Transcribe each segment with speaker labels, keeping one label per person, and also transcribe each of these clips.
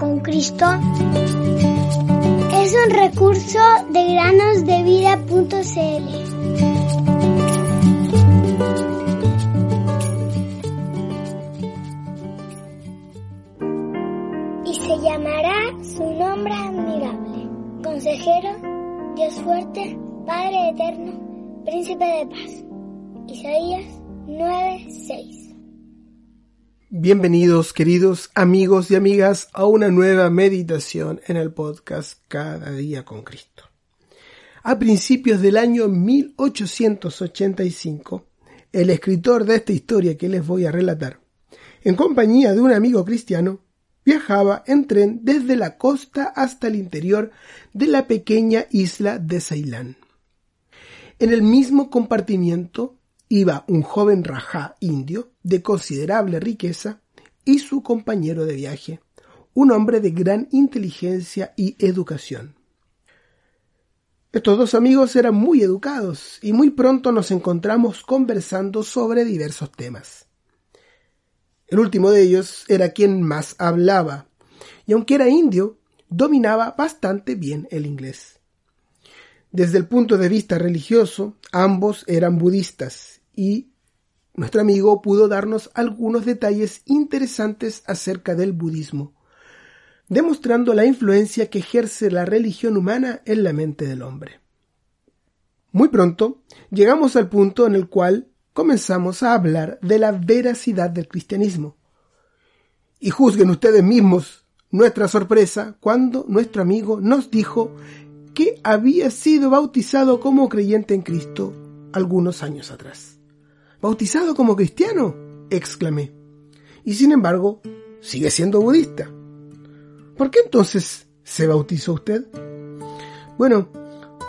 Speaker 1: con Cristo es un recurso de granosdevida.cl. Y se llamará su nombre admirable, consejero, Dios fuerte, Padre eterno, príncipe de paz. Isaías 9:6
Speaker 2: Bienvenidos queridos amigos y amigas a una nueva meditación en el podcast Cada día con Cristo. A principios del año 1885, el escritor de esta historia que les voy a relatar, en compañía de un amigo cristiano, viajaba en tren desde la costa hasta el interior de la pequeña isla de Ceilán. En el mismo compartimiento iba un joven rajá indio de considerable riqueza y su compañero de viaje, un hombre de gran inteligencia y educación. Estos dos amigos eran muy educados y muy pronto nos encontramos conversando sobre diversos temas. El último de ellos era quien más hablaba, y aunque era indio, dominaba bastante bien el inglés. Desde el punto de vista religioso, ambos eran budistas y nuestro amigo pudo darnos algunos detalles interesantes acerca del budismo, demostrando la influencia que ejerce la religión humana en la mente del hombre. Muy pronto llegamos al punto en el cual comenzamos a hablar de la veracidad del cristianismo. Y juzguen ustedes mismos nuestra sorpresa cuando nuestro amigo nos dijo que había sido bautizado como creyente en Cristo algunos años atrás. ¿Bautizado como cristiano? exclamé. Y sin embargo, sigue siendo budista. ¿Por qué entonces se bautizó usted? Bueno,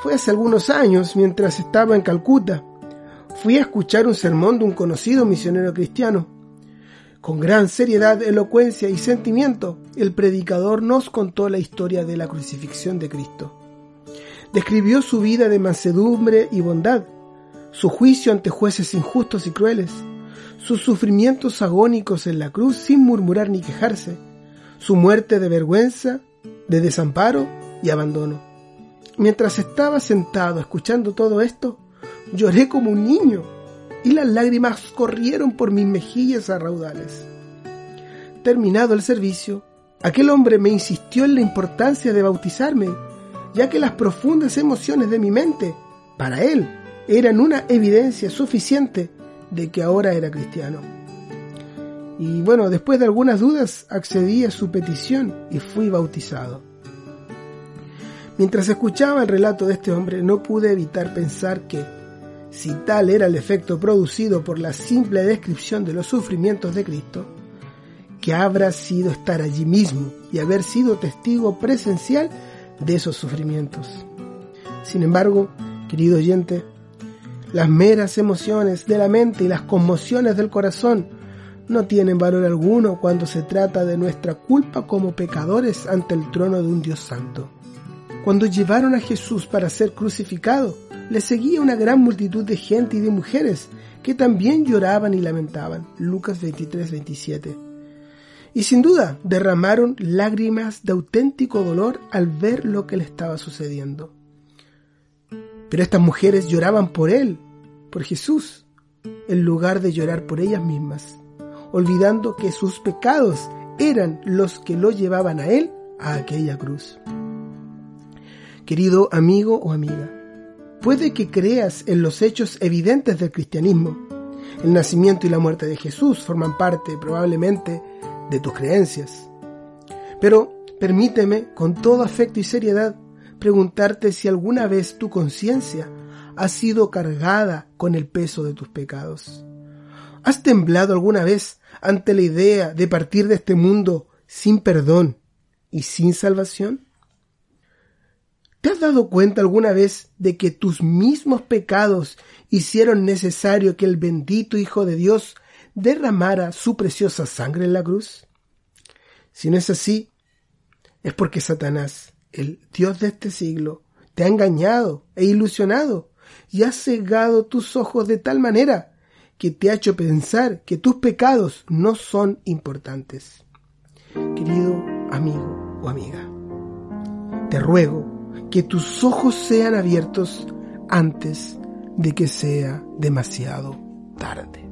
Speaker 2: fue hace algunos años, mientras estaba en Calcuta. Fui a escuchar un sermón de un conocido misionero cristiano. Con gran seriedad, elocuencia y sentimiento, el predicador nos contó la historia de la crucifixión de Cristo. Describió su vida de mansedumbre y bondad, su juicio ante jueces injustos y crueles, sus sufrimientos agónicos en la cruz sin murmurar ni quejarse, su muerte de vergüenza, de desamparo y abandono. Mientras estaba sentado escuchando todo esto, lloré como un niño y las lágrimas corrieron por mis mejillas a raudales. Terminado el servicio, aquel hombre me insistió en la importancia de bautizarme, ya que las profundas emociones de mi mente, para él, eran una evidencia suficiente de que ahora era cristiano. Y bueno, después de algunas dudas accedí a su petición y fui bautizado. Mientras escuchaba el relato de este hombre no pude evitar pensar que, si tal era el efecto producido por la simple descripción de los sufrimientos de Cristo, que habrá sido estar allí mismo y haber sido testigo presencial de esos sufrimientos. Sin embargo, querido oyente, las meras emociones de la mente y las conmociones del corazón no tienen valor alguno cuando se trata de nuestra culpa como pecadores ante el trono de un Dios santo. Cuando llevaron a Jesús para ser crucificado, le seguía una gran multitud de gente y de mujeres que también lloraban y lamentaban. Lucas 23, 27. Y sin duda derramaron lágrimas de auténtico dolor al ver lo que le estaba sucediendo. Pero estas mujeres lloraban por él, por Jesús, en lugar de llorar por ellas mismas, olvidando que sus pecados eran los que lo llevaban a él a aquella cruz. Querido amigo o amiga, puede que creas en los hechos evidentes del cristianismo. El nacimiento y la muerte de Jesús forman parte probablemente de tus creencias. Pero permíteme, con todo afecto y seriedad, preguntarte si alguna vez tu conciencia ha sido cargada con el peso de tus pecados. ¿Has temblado alguna vez ante la idea de partir de este mundo sin perdón y sin salvación? ¿Te has dado cuenta alguna vez de que tus mismos pecados hicieron necesario que el bendito Hijo de Dios derramara su preciosa sangre en la cruz? Si no es así, es porque Satanás el Dios de este siglo, te ha engañado e ilusionado y ha cegado tus ojos de tal manera que te ha hecho pensar que tus pecados no son importantes. Querido amigo, o amiga. Te ruego que tus ojos sean abiertos antes de que sea demasiado tarde.